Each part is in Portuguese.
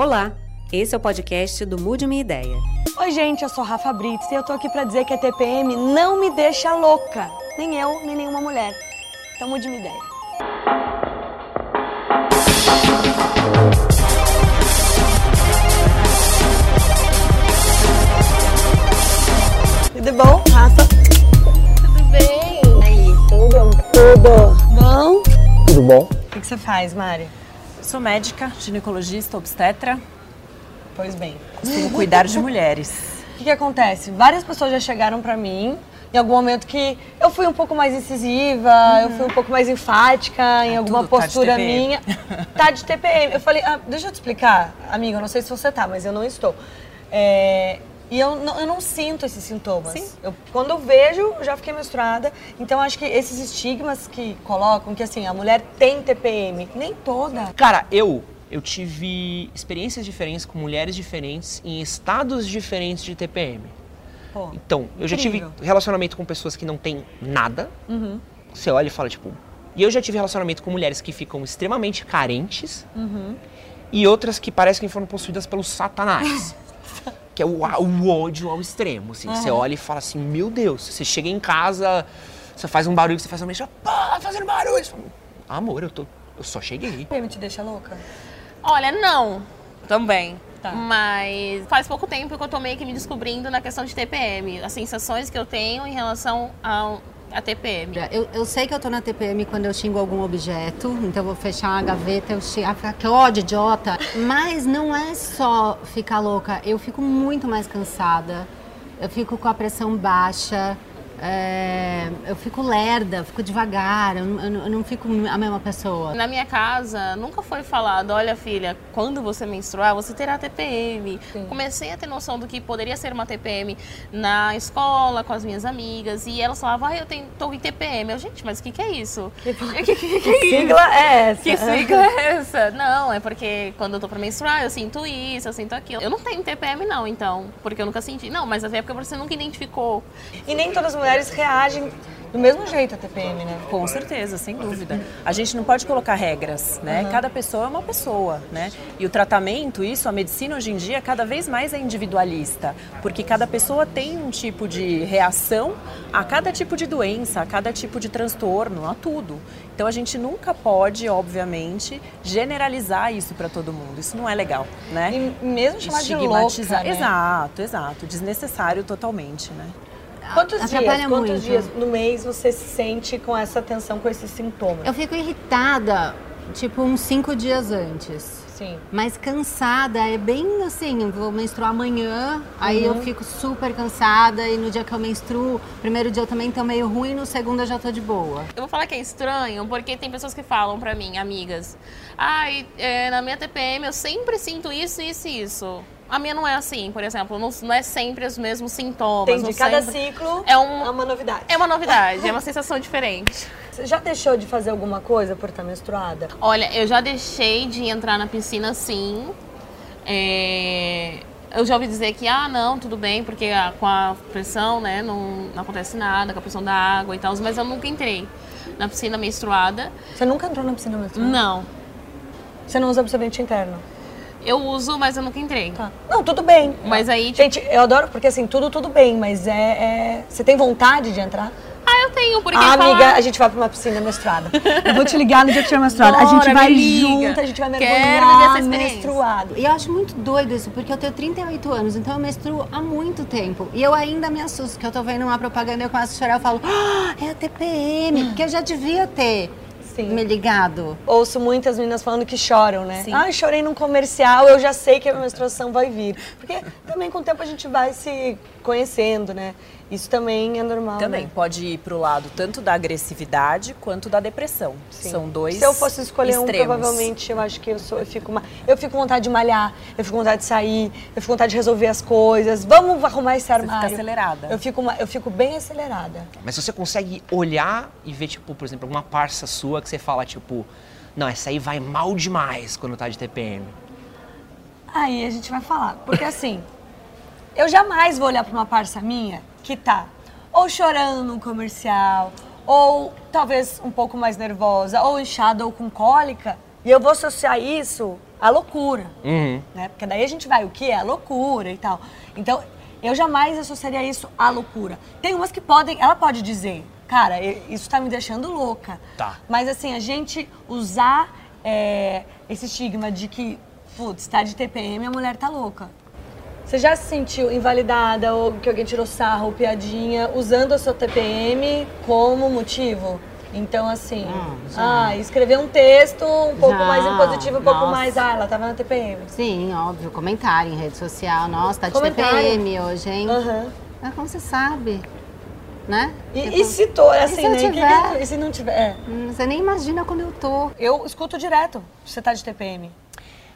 Olá, esse é o podcast do Mude Minha Ideia. Oi, gente, eu sou Rafa Brits e eu tô aqui pra dizer que a TPM não me deixa louca. Nem eu, nem nenhuma mulher. Então mude minha ideia. Tudo bom, Rafa? Tudo bem? Aí, tudo? Tudo. Bom? Tudo bom? O que que você faz, Mari? Sou médica, ginecologista, obstetra. Pois bem. Costumo cuidar de mulheres. O que, que acontece? Várias pessoas já chegaram pra mim em algum momento que eu fui um pouco mais incisiva, eu fui um pouco mais enfática em alguma tudo tá de postura TPM. minha. Tá de TPM. Eu falei, ah, deixa eu te explicar, amiga, eu não sei se você tá, mas eu não estou. É, e eu não, eu não sinto esses sintomas. Sim. Eu- quando eu vejo, eu já fiquei menstruada. Então acho que esses estigmas que colocam, que assim, a mulher tem TPM, nem toda. Cara, eu eu tive experiências diferentes com mulheres diferentes em estados diferentes de TPM. Pô, Então, eu já tive relacionamento com pessoas que não têm nada. Uhum. Você olha e fala, tipo. E eu já tive relacionamento com mulheres que ficam extremamente carentes Uhum. e outras que parecem que foram possuídas pelo satanás. que é o, o ódio ao extremo, assim. Você olha e fala assim, meu Deus, você chega em casa, você faz um barulho, você faz uma mexa, pá, tá fazendo barulho. Fala, Amor, eu, tô, eu só cheguei. TPM te deixa louca? Olha, não. Também. Tá. Mas faz pouco tempo que eu tô meio que me descobrindo na questão de TPM. As sensações que eu tenho em relação ao, a TPM. Eu, eu sei que eu tô na TPM quando eu xingo algum objeto, então eu vou fechar uma gaveta, eu xingo, ah, que ódio, idiota. Mas não é só ficar louca, eu fico muito mais cansada, eu fico com a pressão baixa, é, eu fico lerda, fico devagar, eu, não- eu não- eu não fico a mesma pessoa. Na minha casa, nunca foi falado, olha filha, quando você menstruar, você terá TPM. Comecei a ter noção do que poderia ser uma TPM na escola, com as minhas amigas, e elas falavam, ah, eu tenho, tô em TPM. Eu, gente, mas o que, que é isso? Que, que, que, que é? Sigla é essa. Que sigla é essa? Não, é porque quando eu tô pra menstruar, eu sinto isso, eu sinto aquilo. Eu não tenho TPM, não, então, porque eu nunca senti. Não, mas até porque você nunca identificou. E nem todas as mulheres reagem do mesmo jeito a TPM, né? Com certeza, sem dúvida. A gente não pode colocar regras, né? Cada pessoa é uma pessoa, né? E o tratamento, isso, a medicina hoje em dia cada vez mais é individualista, porque cada pessoa tem um tipo de reação a cada tipo de doença, a cada tipo de transtorno, a tudo. Então a gente nunca pode, obviamente, generalizar isso para todo mundo. Isso não é legal, né? E mesmo chamar de louca, Estigmatizar. né? Exato, exato. Desnecessário totalmente, né? Quantos dias, Atrapalha quantos muito. dias no mês você se sente com essa tensão, com esses sintomas? Eu fico irritada, tipo, uns cinco dias antes. Sim. Mas cansada, é bem assim, eu vou menstruar amanhã, aí eu fico super cansada e no dia que eu menstruo, primeiro dia eu também tô meio ruim, no segundo eu já tô de boa. Eu vou falar que é estranho, porque tem pessoas que falam pra mim, amigas, ai, é, na minha TPM eu sempre sinto isso, isso e isso. A minha não é assim, por exemplo, não, não é sempre os mesmos sintomas. Entendi. Cada sempre- ciclo É um- uma novidade. É uma novidade, é uma sensação diferente. Você já deixou de fazer alguma coisa por estar menstruada? Olha, eu já deixei de entrar na piscina sim. É, Eu já ouvi dizer que, ah, não, tudo bem, porque a- com a pressão, né, não, não acontece nada, com a pressão da água e tal, mas eu nunca entrei na piscina menstruada. Você nunca entrou na piscina menstruada? Não. Você não usa absorvente interno? Eu uso, mas eu nunca entrei. Tá. Não, tudo bem. Mas aí, tipo, Gente, eu adoro, porque assim, tudo, tudo bem, mas é... é- Você tem vontade de entrar? ah, eu tenho, porque ah, falar- amiga, a gente vai pra uma piscina menstruada. Eu vou te ligar no dia que tiver menstruada. a gente Bora, vai junto, a gente vai Quero mergulhar experiência. menstruado. E eu acho muito doido isso, porque eu tenho 38 anos, então eu menstruo há muito tempo. E eu ainda me assusto, que eu tô vendo uma propaganda e eu começo a chorar, eu falo, ah, é a TPM, porque eu já devia ter Sim. me ligado. Ouço muitas meninas falando que choram, né? Sim. Ah, chorei num comercial, eu já sei que a menstruação vai vir. Porque também com o tempo a gente vai se conhecendo, né? Isso também é normal. Também né? pode ir para o lado tanto da agressividade quanto da depressão. Sim. São dois Se eu fosse escolher um, extremos. provavelmente eu acho que eu sou, eu fico, eu fico com vontade de malhar, eu fico com vontade de sair, eu fico com vontade de resolver as coisas. Vamos arrumar esse Você fica armário. acelerada. Eu fico, ma- eu fico bem acelerada. Mas você consegue olhar e ver, tipo, por exemplo, alguma parça sua que você fala, tipo, não, essa aí vai mal demais quando tá de TPM. Aí a gente vai falar. Porque assim, eu jamais vou olhar pra uma parça minha que tá ou chorando num comercial, ou talvez um pouco mais nervosa, ou inchada ou com cólica, e eu vou associar isso a loucura, Uhum. né? Porque daí a gente vai, o que é a loucura e tal. Então, eu jamais associaria isso à loucura. Tem umas que podem, ela pode dizer, cara, isso tá me deixando louca. Tá. Mas assim, a gente usar é, esse estigma de que, putz, tá de TPM, a mulher tá louca. Você já se sentiu invalidada ou que alguém tirou sarro ou piadinha usando a sua TPM como motivo? Então, assim, ah, escrever um texto um pouco Já. mais impositivo, um pouco Nossa. mais, ah, ela tava na TPM. Sim, óbvio, comentário em rede social. Nossa, tá de Comentário. TPM hoje, hein? Aham. Mas como você sabe, né? E, Tipo, e se tô, assim, se eu né? Que- tiver? que- e se não tiver? É. hum, Você nem imagina quando eu tô. Eu escuto direto, você tá de TPM.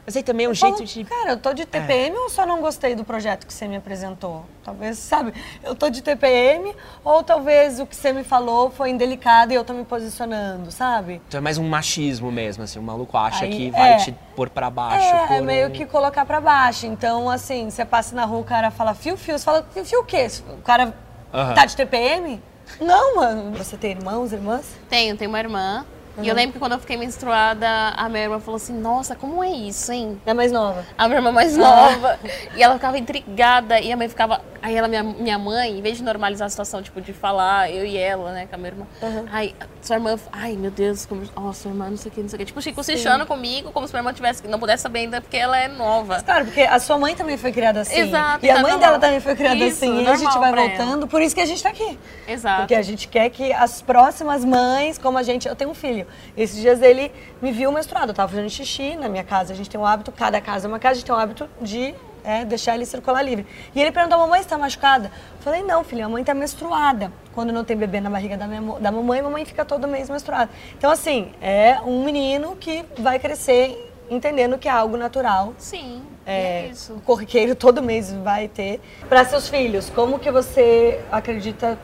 Mas aí também é um Eu jeito falo, de. Cara, eu tô de TPM ou só não gostei do projeto que você me apresentou? Talvez, sabe, eu tô de TPM ou talvez o que você me falou foi indelicado e eu tô me posicionando, sabe? Então é mais um machismo mesmo, assim. O maluco acha Aí, que vai é. te pôr pra baixo. É, por é meio um- que colocar pra baixo. Então, assim, você passa na rua, o cara fala fio-fio, você fala fio-fio o quê? O cara tá de TPM? Não, mano. Você tem irmãos, irmãs? Tenho, tenho uma irmã. E eu lembro que quando eu fiquei menstruada, a minha irmã falou assim, nossa, como é isso, hein? É mais nova. A minha irmã mais nova. E ela ficava intrigada. E a mãe ficava. Aí ela, minha, minha mãe, em vez de normalizar a situação, tipo, de falar, eu e ela, né, com a minha irmã. Ai, sua irmã. Ai, meu Deus, como. Ó, sua irmã, não sei o que, não sei o que. Tipo, cochichando comigo, como se minha irmã tivesse, não pudesse saber ainda, porque ela é nova. Claro, porque a sua mãe também foi criada assim. Exato, E a tá mãe normal. dela também foi criada Isso, assim. E a gente vai pra ela. voltando. Por isso que a gente tá aqui. Exato. Porque a gente quer que as próximas mães, como a gente. Eu tenho um filho. Esses dias ele me viu menstruado. Eu tava fazendo xixi na minha casa. A gente tem um hábito, cada casa é uma casa, a gente tem um hábito de é, deixar ele circular livre. E ele perguntou: mamãe, você tá machucada? Eu falei: não, filho, a mãe tá menstruada. Quando não tem bebê na barriga da, minha, da mamãe, a mamãe fica todo mês menstruada. Então, assim, é um menino que vai crescer entendendo que é algo natural Sim, é, é isso. o corriqueiro todo mês vai ter. Para seus filhos, como que você acredita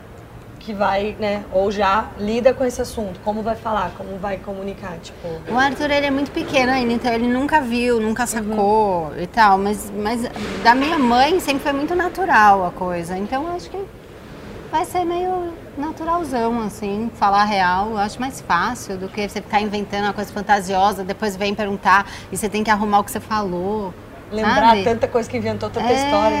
que vai, né, ou já lida com esse assunto? Como vai falar? Como vai comunicar? Tipo, O Arthur, ele é muito pequeno ainda, então ele nunca viu, nunca sacou e tal. Mas, mas da minha mãe sempre foi muito natural a coisa. Então eu acho que vai ser meio naturalzão, assim, falar real. Eu acho mais fácil do que você ficar inventando uma coisa fantasiosa, depois vem perguntar e você tem que arrumar o que você falou. lembrar sabe? tanta coisa que inventou, tanta é, história.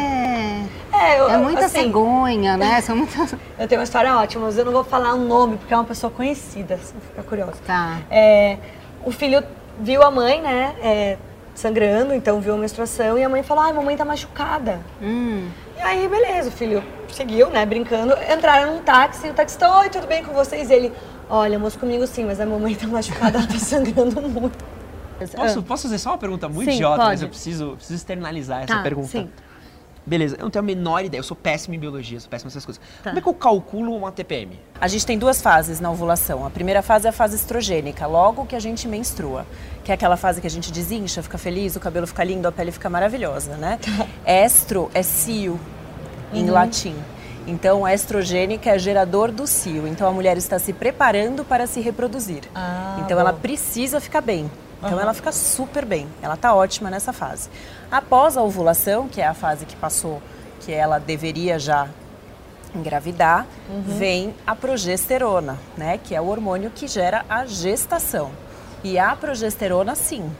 É, eu, É muita assim, cegonha, né? São muitas. Eu tenho uma história ótima, mas eu não vou falar um nome, porque é uma pessoa conhecida, você fica curiosa. Tá. É, o filho viu a mãe, né, é, sangrando, então viu a menstruação, e a mãe falou, ai, mamãe tá machucada. Hum. E aí, beleza, o filho seguiu, né, brincando. Entraram num táxi, e o taxista, oi, tudo bem com vocês? E ele, olha, moço, comigo sim, mas a mamãe tá machucada, ela tá sangrando muito. Posso, posso fazer só uma pergunta muito Sim, idiota, mas pode. eu preciso, preciso externalizar essa Tá, pergunta. sim. Beleza, eu não tenho a menor ideia, eu sou péssimo em biologia, sou péssimo nessas coisas. Tá. Como é que eu calculo uma TPM? A gente tem duas fases na ovulação. A primeira fase é a fase estrogênica, logo que a gente menstrua. Que é aquela fase que a gente desincha, fica feliz, o cabelo fica lindo, a pele fica maravilhosa, né? Estro é cio, em latim. Então, a estrogênica é gerador do cio. Então, a mulher está se preparando para se reproduzir. Ah, então, bom. ela precisa ficar bem. Então, ela fica super bem. Ela está ótima nessa fase. Após a ovulação, que é a fase que passou, que ela deveria já engravidar, vem a progesterona, né? Que é o hormônio que gera a gestação. E a progesterona, sim,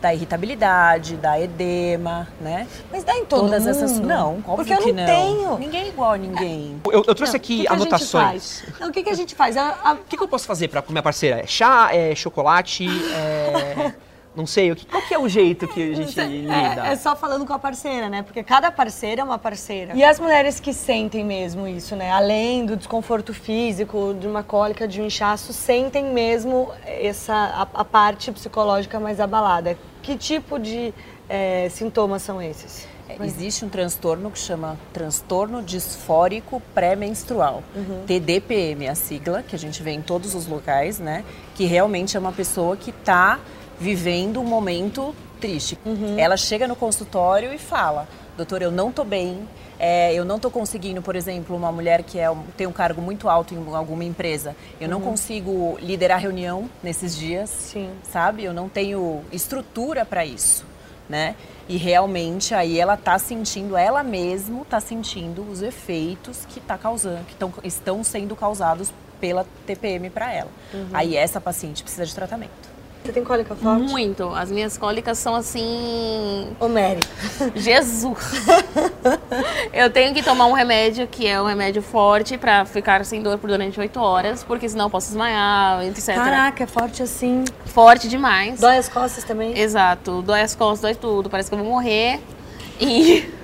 dá irritabilidade, dá edema, né? Mas dá em todo Todas mundo? essas. Não, óbvio Porque eu que não não. tenho. Ninguém é igual a ninguém. Eu, eu trouxe Não, aqui o que que anotações. Não, o que, que a gente faz? A- a- O que, que eu posso fazer pra com minha parceira? É chá, é chocolate, é... não sei, o que, qual que é o jeito que a gente lida? É, é só falando com a parceira, né? Porque cada parceira é uma parceira. E as mulheres que sentem mesmo isso, né? Além do desconforto físico, de uma cólica, de um inchaço, sentem mesmo essa a, a parte psicológica mais abalada. Que tipo de é, sintomas são esses? É, Existe um transtorno que chama transtorno disfórico pré-menstrual. TDPM, a sigla, que a gente vê em todos os locais, né? Que realmente é uma pessoa que está vivendo um momento triste. Ela chega no consultório e fala: doutor, eu não tô bem. é, eu não estou conseguindo, por exemplo, uma mulher que é tem um cargo muito alto em alguma empresa, eu não consigo liderar reunião nesses dias Sim. sabe? Eu não tenho estrutura para isso, né? E realmente aí ela tá sentindo, ela mesma tá sentindo os efeitos que tá causando, que tão, estão sendo causados pela TPM para ela. Aí essa paciente precisa de tratamento. Você tem cólica forte? Muito. As minhas cólicas são assim. Mary. Jesus! eu tenho que tomar um remédio que é um remédio forte pra ficar sem dor por durante 8 horas, porque senão eu posso desmaiar, etc. Caraca, é forte assim. Forte demais. Dói as costas também? Exato. Dói as costas, dói tudo. Parece que eu vou morrer. E.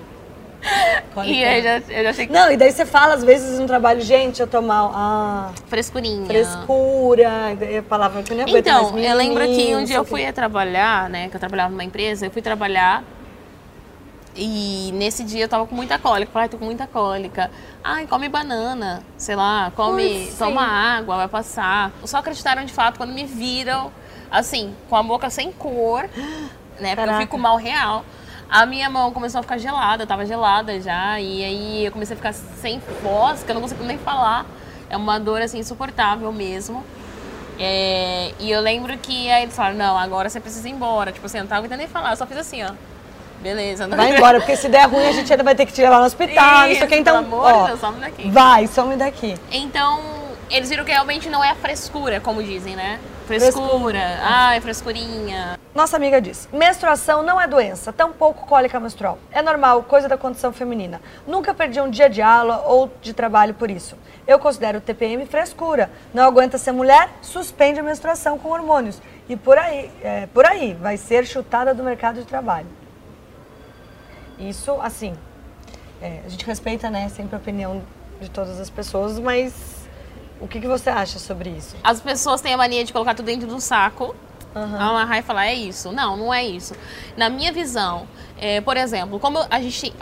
Cólica. e eu já, eu já achei que. Não, e daí você fala, às vezes, no trabalho, gente, eu tô mal. Ah, Frescurinha. frescura. daí a palavra que eu nem aguento. Então, eu lembro que um dia eu fui trabalhar, né? Que eu trabalhava numa empresa, eu fui trabalhar. E nesse dia eu tava com muita cólica. Falei, "Ai, tô com muita cólica. Ai, come banana, sei lá, come, sim. toma água, vai passar. Só acreditaram de fato quando me viram, assim, com a boca sem cor, né? Porque eu Caraca. fico mal real. A minha mão começou a ficar gelada, tava gelada já. E aí eu comecei a ficar sem voz, que eu não consigo nem falar. É uma dor, assim, insuportável mesmo. É, e eu lembro que aí eles falaram, não, agora você precisa ir embora. Tipo assim, eu não tava aguentando nem falar, eu só fiz assim, ó. Beleza. não- Vai embora, porque se der ruim a gente ainda vai ter que te levar no hospital, não sei o que. Isso, Então, pelo amor ó, Deus, some daqui. vai, some daqui. Então, eles viram que realmente não é a frescura, como dizem, né? Frescura, ai, frescurinha. Nossa amiga diz: menstruação não é doença, tampouco cólica menstrual. É normal, coisa da condição feminina. Nunca perdi um dia de aula ou de trabalho por isso. Eu considero o TPM frescura. Não aguenta ser mulher, suspende a menstruação com hormônios. E por aí, é, por aí, vai ser chutada do mercado de trabalho. Isso, assim, é, a gente respeita, né, sempre a opinião de todas as pessoas, mas o que, que você acha sobre isso? As pessoas têm a mania de colocar tudo dentro de um saco, amarrar e falar, é isso. Não, não é isso. Na minha visão, é, por exemplo, como a gente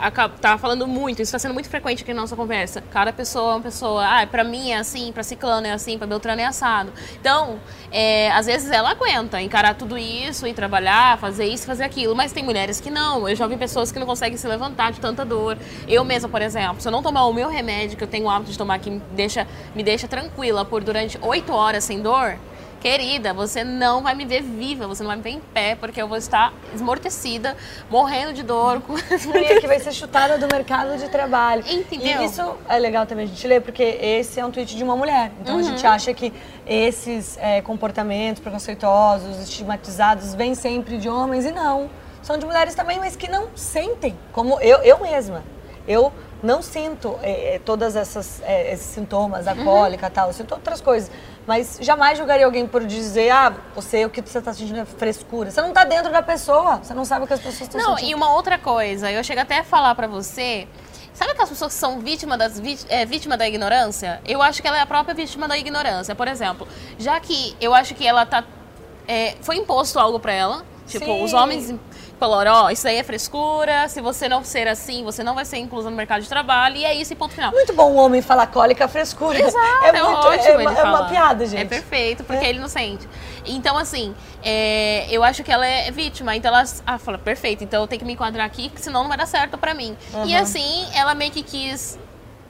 tá falando muito, isso está sendo muito frequente aqui na nossa conversa. Cada pessoa é uma pessoa, ah, pra mim é assim, pra ciclano é assim, pra Beltrano é assado. Então, é, às vezes ela aguenta encarar tudo isso e trabalhar, fazer isso, fazer aquilo. Mas tem mulheres que não. Eu já vi pessoas que não conseguem se levantar de tanta dor. Eu mesma, por exemplo, se eu não tomar o meu remédio, que eu tenho o hábito de tomar, que me deixa, me deixa tranquila por durante oito horas sem dor, Querida, você não vai me ver viva, você não vai me ver em pé, porque eu vou estar esmortecida, morrendo de dor. com- Mulher que vai ser chutada do mercado de trabalho. Entendeu? E isso é legal também a gente ler, porque esse é um tweet de uma mulher. Então a Uhum. gente acha que esses é, comportamentos preconceituosos, estigmatizados, vêm sempre de homens e não. São de mulheres também, mas que não sentem. Como eu, eu mesma. Eu não sinto é, é, todas essas é, esses sintomas, a Uhum. cólica e tal. Sinto outras coisas. Mas jamais julgaria alguém por dizer, ah, você, o que você está sentindo é frescura. Você não está dentro da pessoa. Você não sabe o que as pessoas estão Não, sentindo. e uma outra coisa, eu chego até a falar pra você. Sabe aquelas pessoas que são vítima, das, é, vítima da ignorância? Eu acho que ela é a própria vítima da ignorância. Por exemplo, já que eu acho que ela tá. é, foi imposto algo pra ela. Tipo, Sim. os homens falaram, ó, isso aí é frescura, se você não ser assim, você não vai ser inclusa no mercado de trabalho, e é isso e ponto final. Muito bom um homem falar cólica frescura. Exato, é, é, muito, ótimo é, é uma piada, gente. É perfeito, porque ele não sente. Então, assim, é, eu acho que ela é vítima. Então, ela ah, fala, perfeito, então eu tenho que me enquadrar aqui, senão não vai dar certo pra mim. E assim, ela meio que quis...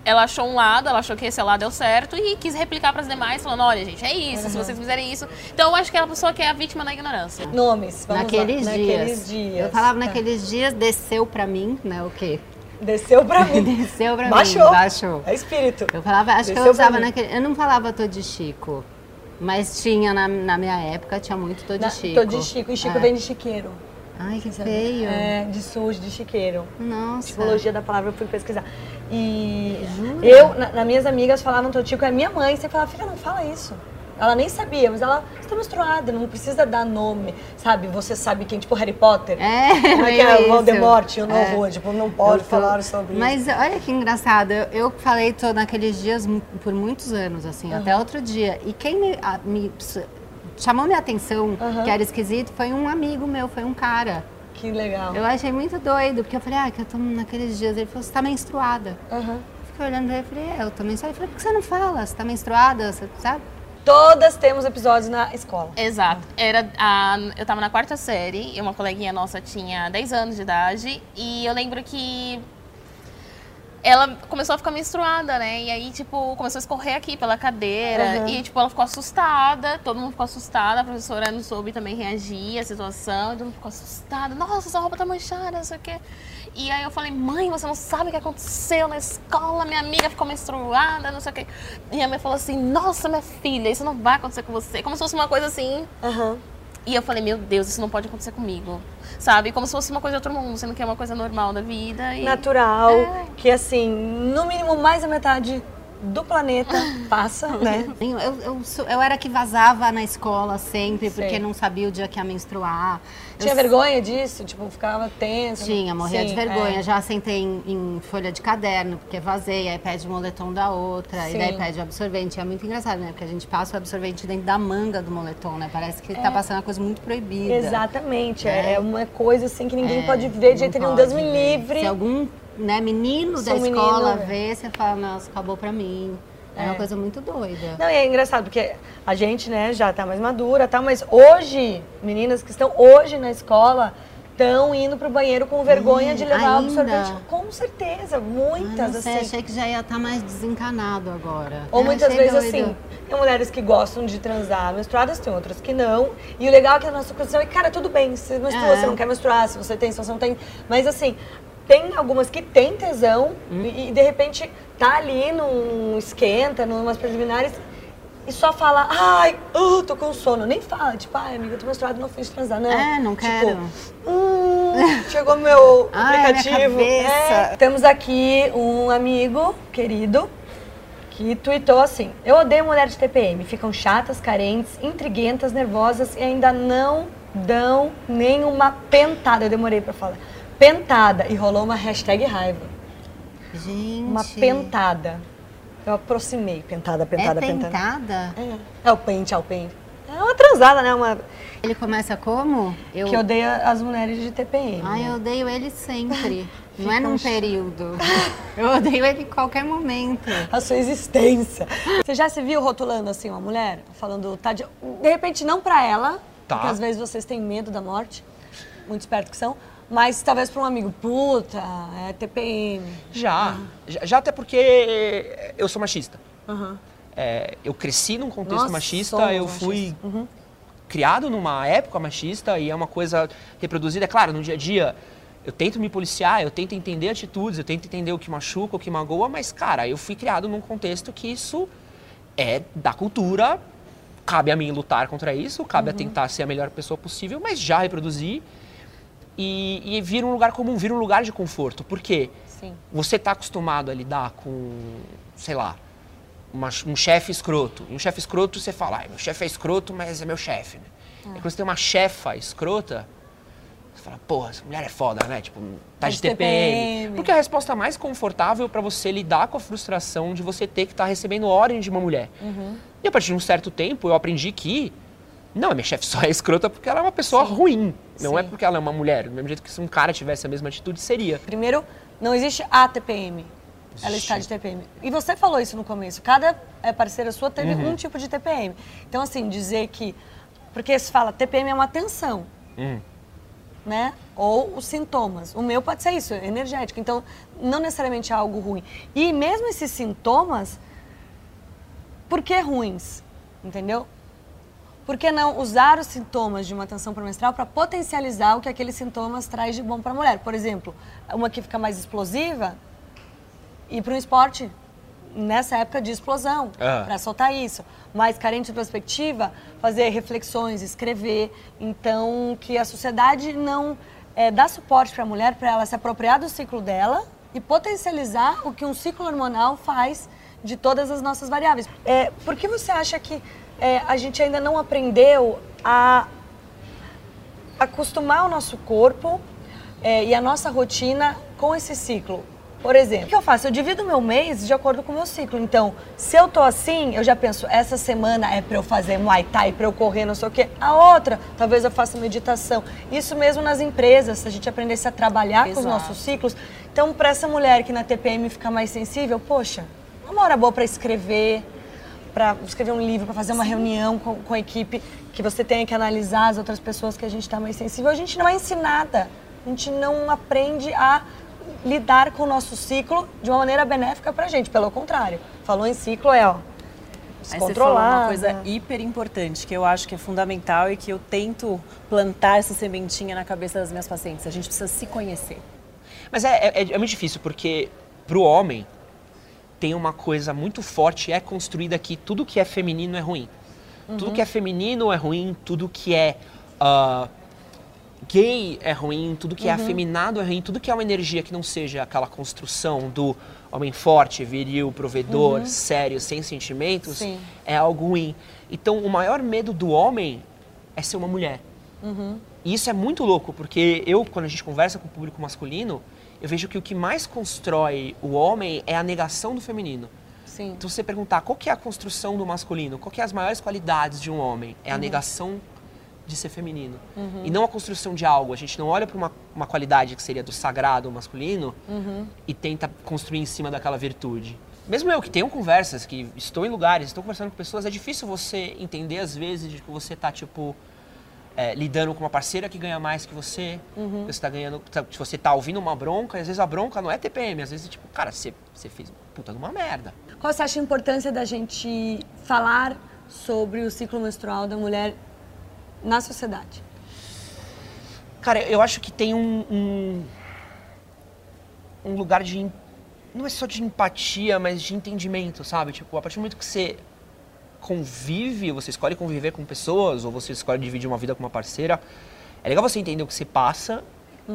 Ela achou um lado, ela achou que esse lado deu certo e quis replicar pras demais, falando, olha, gente, é isso, se vocês fizerem isso... Então, eu acho que é a pessoa que é a vítima da ignorância. Nomes, vamos naqueles lá. dias. Naqueles dias. Eu falava Tá. naqueles dias, desceu pra mim, né? O quê? Desceu pra mim. Desceu pra Baixou. mim. Baixou. É espírito. Eu falava, acho que Desceu eu usava naquele. Eu não falava tô de Chico. Mas tinha na, na minha época, tinha muito tô de Na- Chico. Tô de Chico. E Chico É. vem de chiqueiro. Ai, que feio. É, de sujo, de chiqueiro. Nossa. Psicologia da palavra, eu fui pesquisar. E eu, na, nas minhas amigas falavam Totico, é minha mãe. Você falava, filha, não fala isso. Ela nem sabia, mas ela está menstruada, não precisa dar nome, sabe? Você sabe quem, tipo Harry Potter. É, Como é que é? isso. Voldemort, o novo, É. tipo, não pode Eu tô- falar sobre isso. Mas olha que engraçado, eu, eu falei tô naqueles dias por muitos anos, assim, até outro dia. E quem me, a- me chamou minha atenção, Aham. que era esquisito, foi um amigo meu, foi um cara. Que legal. Eu achei muito doido, porque eu falei, ah, que eu tô naqueles dias. Ele falou, você tá menstruada. Aham. Fiquei olhando pra ele e falei, é, eu tô menstruada. Ele falou, por que você não fala? Você tá menstruada, você sabe? Todas temos episódios na escola. Exato. Era a, eu tava na quarta série e uma coleguinha nossa tinha 10 anos de idade. E eu lembro que ela começou a ficar menstruada, né? E aí, tipo, começou a escorrer aqui pela cadeira. Uhum. E, tipo, ela ficou assustada. Todo mundo ficou assustado. A professora não soube também reagir à situação. Todo mundo ficou assustado. Nossa, sua roupa tá manchada, não sei o quê. E aí eu falei, mãe, você não sabe o que aconteceu na escola? Minha amiga ficou menstruada, não sei o quê. E a minha falou assim, nossa, minha filha, isso não vai acontecer com você. Como se fosse uma coisa assim, Aham. E eu falei, meu Deus, isso não pode acontecer comigo. Sabe? Como se fosse uma coisa de outro mundo, sendo que é uma coisa normal da vida. E... Natural, que assim, no mínimo mais da metade do planeta passa, né? Eu, eu, eu era que vazava na escola sempre, porque não sabia o dia que ia menstruar. Tinha Eu vergonha disso? Tipo, ficava tensa? Tinha, morria Sim, de vergonha. é. Já sentei em, em folha de caderno, porque vazei, aí pede o moletom da outra, Sim. e daí pede o absorvente. É muito engraçado, né? Porque a gente passa o absorvente dentro da manga do moletom, né? Parece que tá passando uma coisa muito proibida. Exatamente, É. é uma coisa assim que ninguém É, pode ver de jeito nenhum. Deus me livre. Se algum né, menino Se da um escola menino- vê, você fala, nossa, acabou pra mim. É, uma coisa muito doida. Não, e é engraçado, porque a gente, né, já tá mais madura, tá? Mas hoje, meninas que estão hoje na escola estão indo pro banheiro com vergonha Hum, de levar o ainda? absorvente. Com certeza, Ah, muitas, não sei, assim. achei que já ia estar mais desencanado agora. Ou Eu muitas vezes doido. assim, tem mulheres que gostam de transar menstruadas, tem outras que não. E o legal é que a nossa condição é, cara, tudo bem, se menstrua, É. você não quer menstruar, se você tem, se você não tem. Mas assim, tem algumas que têm tesão Hum. e, de repente tá ali num esquenta, numas preliminares. E só fala, ai, uh, tô com sono. Nem fala, tipo, ai, amiga, tô menstruada, não fiz transar. Não. É, não Tipo, quero. Hum, chegou meu Ai, aplicativo. É, temos aqui um amigo querido que tweetou assim: Eu odeio mulher de TPM, ficam chatas, carentes, intriguentas, nervosas e ainda não dão nenhuma pentada. Eu demorei pra falar. Pentada. E rolou uma hashtag raiva. Gente. Uma pentada. Eu aproximei. Pentada, pentada, é pentada. pentada? É, é o pente, é o pente. É uma transada, né? Uma, Ele começa como? Eu... Que odeia as mulheres de TPM. Ai, né? eu odeio ele sempre. Não é num um período. Eu odeio ele em qualquer momento. a sua existência. Você já se viu rotulando assim uma mulher? Falando, tá de... de repente não pra ela, Tá. porque às vezes vocês têm medo da morte, muito esperto que são, mas talvez pra um amigo, puta, é TPM. Já, já, já até porque eu sou machista. Aham. É, eu cresci num contexto Nossa, machista, eu fui. Uhum. criado numa época machista e é uma coisa reproduzida. É claro, no dia a dia eu tento me policiar, eu tento entender atitudes, eu tento entender o que machuca, o que magoa, mas, cara, eu fui criado num contexto que isso é da cultura, cabe a mim lutar contra isso, cabe a tentar ser a melhor pessoa possível, mas já reproduzi e, e vira um lugar comum, vira um lugar de conforto. Por quê? Sim. você está acostumado a lidar com, sei lá, uma- um chefe escroto. E um chefe escroto você fala, ai, meu chefe é escroto, mas é meu chefe. Né? E quando você tem uma chefa escrota, você fala, porra, essa mulher é foda, né? Tipo, tá de de TPM. TPM. Porque é a resposta mais confortável para você lidar com a frustração de você ter que estar recebendo ordem de uma mulher. E a partir de um certo tempo, eu aprendi que não, a minha chefe só é escrota porque ela é uma pessoa ruim. Não é Sim. porque ela é uma mulher. Do mesmo jeito que se um cara tivesse a mesma atitude, seria. Primeiro, não existe a TPM. Ela está de TPM. E você falou isso no começo. Cada eh, parceira sua teve Uhum. um tipo de TPM. Então, assim, dizer que. Porque se fala TPM é uma tensão. Hum. né? Ou os sintomas. O meu pode ser isso, energético. Então, não necessariamente é algo ruim. E mesmo esses sintomas, por que ruins? Entendeu? Por que não usar os sintomas de uma tensão pré-menstrual para potencializar o que aqueles sintomas traz de bom para a mulher? Por exemplo, uma que fica mais explosiva, ir para um esporte nessa época de explosão, Ah. para soltar isso. Mais carente de perspectiva, fazer reflexões, escrever. Então, que a sociedade não eh, dá suporte para a mulher, para ela se apropriar do ciclo dela e potencializar o que um ciclo hormonal faz de todas as nossas variáveis. É, por que você acha que eh, a gente ainda não aprendeu a acostumar o nosso corpo eh, e a nossa rotina com esse ciclo. Por exemplo, o que eu faço? Eu divido o meu mês de acordo com o meu ciclo. Então, se eu tô assim, eu já penso, essa semana é para eu fazer Muay Thai, para eu correr, não sei o quê. A outra, talvez eu faça meditação. Isso mesmo nas empresas, se a gente aprendesse a trabalhar com os Exato. nossos ciclos. Então, para essa mulher que na TPM fica mais sensível, poxa, uma hora boa para escrever, para escrever um livro, para fazer uma reunião com, com a equipe, que você tenha que analisar as outras pessoas que a gente está mais sensível. A gente não é ensinada, a gente não aprende a lidar com o nosso ciclo de uma maneira benéfica para a gente. Pelo contrário, falou em ciclo é, ó, Aí você falou uma coisa hiper importante que eu acho que é fundamental e que eu tento plantar essa sementinha na cabeça das minhas pacientes. A gente precisa se conhecer. Mas é, é, é muito difícil, porque pro homem tem uma coisa muito forte, é construída que tudo que é feminino é ruim. Tudo que é feminino é ruim, tudo que é ah, gay é ruim, tudo que é afeminado é ruim, tudo que é uma energia que não seja aquela construção do homem forte, viril, provedor, sério, sem sentimentos, Sim. é algo ruim. Então, o maior medo do homem é ser uma mulher. E isso é muito louco, porque eu, quando a gente conversa com o público masculino, eu vejo que o que mais constrói o homem é a negação do feminino. Sim. Então, se você perguntar qual que é a construção do masculino, qual que é as maiores qualidades de um homem, é a negação de ser feminino. E não a construção de algo. A gente não olha para uma, uma qualidade que seria do sagrado masculino e tenta construir em cima daquela virtude. Mesmo eu que tenho conversas, que estou em lugares, estou conversando com pessoas, é difícil você entender às vezes de que você tá tipo é, lidando com uma parceira que ganha mais que você, Uhum. você tá ganhando, tá- que você tá ouvindo uma bronca, e às vezes a bronca não é TPM, às vezes tipo, cara, você, você fez puta de uma merda. Qual você acha a importância da gente falar sobre o ciclo menstrual da mulher na sociedade? Cara, eu acho que tem um, um, um lugar de. Não é só de empatia, mas de entendimento, sabe? Tipo, a partir do momento que você convive, você escolhe conviver com pessoas, ou você escolhe dividir uma vida com uma parceira, é legal você entender o que se passa,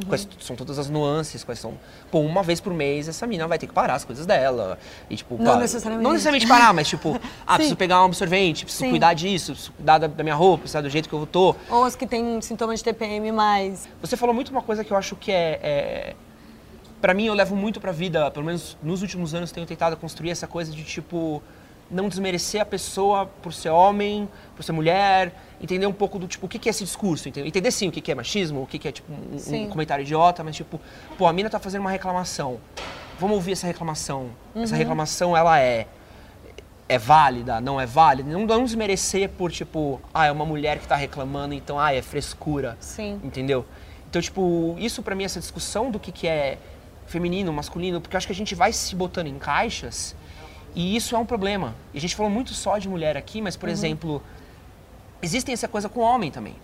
quais são todas as nuances, quais são. Pô, uma vez por mês essa mina vai ter que parar as coisas dela. E, tipo, Não necessariamente. Não necessariamente parar, mas tipo, ah, preciso pegar um absorvente, preciso Sim. cuidar disso, preciso cuidar da, da minha roupa, preciso do jeito que eu tô. Ou as que têm sintomas de TPM mais. Você falou muito uma coisa que eu acho que é, é para mim eu levo muito pra vida, pelo menos nos últimos anos tenho tentado construir essa coisa de tipo não desmerecer a pessoa por ser homem, por ser mulher, entender um pouco do tipo o que que é esse discurso, entender, entender sim o que que é machismo, o que que é tipo um, um comentário idiota, mas tipo, pô, a mina tá fazendo uma reclamação. Vamos ouvir essa reclamação. Essa reclamação ela é é válida, não é válida, não, não desmerecer por tipo, ah, é uma mulher que tá reclamando, então ah, é frescura. Sim. Entendeu? Então, tipo, isso pra mim, essa discussão do que, que é feminino, masculino, porque eu acho que a gente vai se botando em caixas e isso é um problema. E a gente falou muito só de mulher aqui, mas, por exemplo, existem essa coisa com homem também.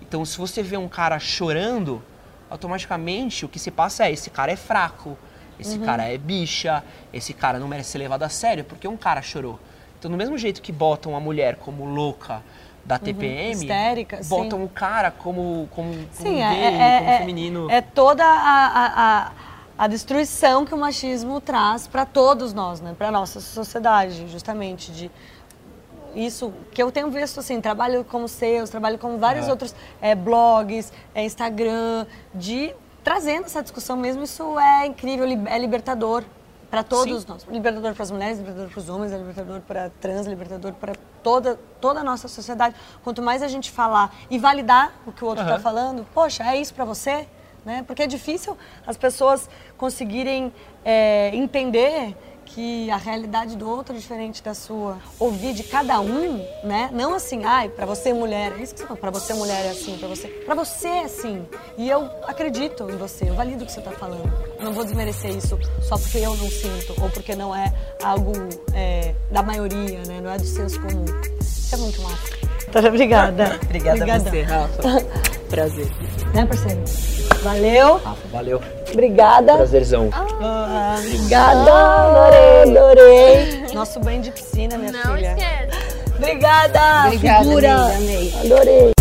Então, se você vê um cara chorando, automaticamente o que se passa é esse cara é fraco, esse cara é bicha, esse cara não merece ser levado a sério, porque um cara chorou. Então, do mesmo jeito que botam a mulher como louca da TPM, Histérica, sim. botam o cara como, como, como Sim, gay, é, é, como é- feminino. é toda a, a, a, a destruição que o machismo traz para todos nós, né? Para nossa sociedade, justamente de isso que eu tenho visto assim, trabalho como seus, trabalho com vários outros é, blogs, é, Instagram, de trazendo essa discussão mesmo. Isso é incrível, é libertador para todos Sim. nós, libertador para as mulheres, libertador para os homens, é libertador para trans, libertador para toda toda a nossa sociedade. Quanto mais a gente falar e validar o que o outro está Aham. falando, poxa, é isso para você, né? Porque é difícil as pessoas conseguirem é, entender que a realidade do outro é diferente da sua. Ouvir de cada um, né? Não assim, ai, para você mulher, é isso que você fala, para você mulher é assim, para você, para você é assim. E eu acredito em você, eu valido o que você está falando. Eu não vou desmerecer isso só porque eu não sinto ou porque não é algo é, da maioria, né? Não é do senso comum. Isso é muito massa. Tá, obrigada. Obrigada Obrigada. a você, Rafa. Prazer. Né, parceiro? Valeu. Rafa, valeu. Obrigada. Prazerzão. Ah, obrigada. Adorei, adorei. Nosso banho de piscina, minha Não filha. esquece. Obrigada, Obrigada, figura. amiga, amei. Adorei.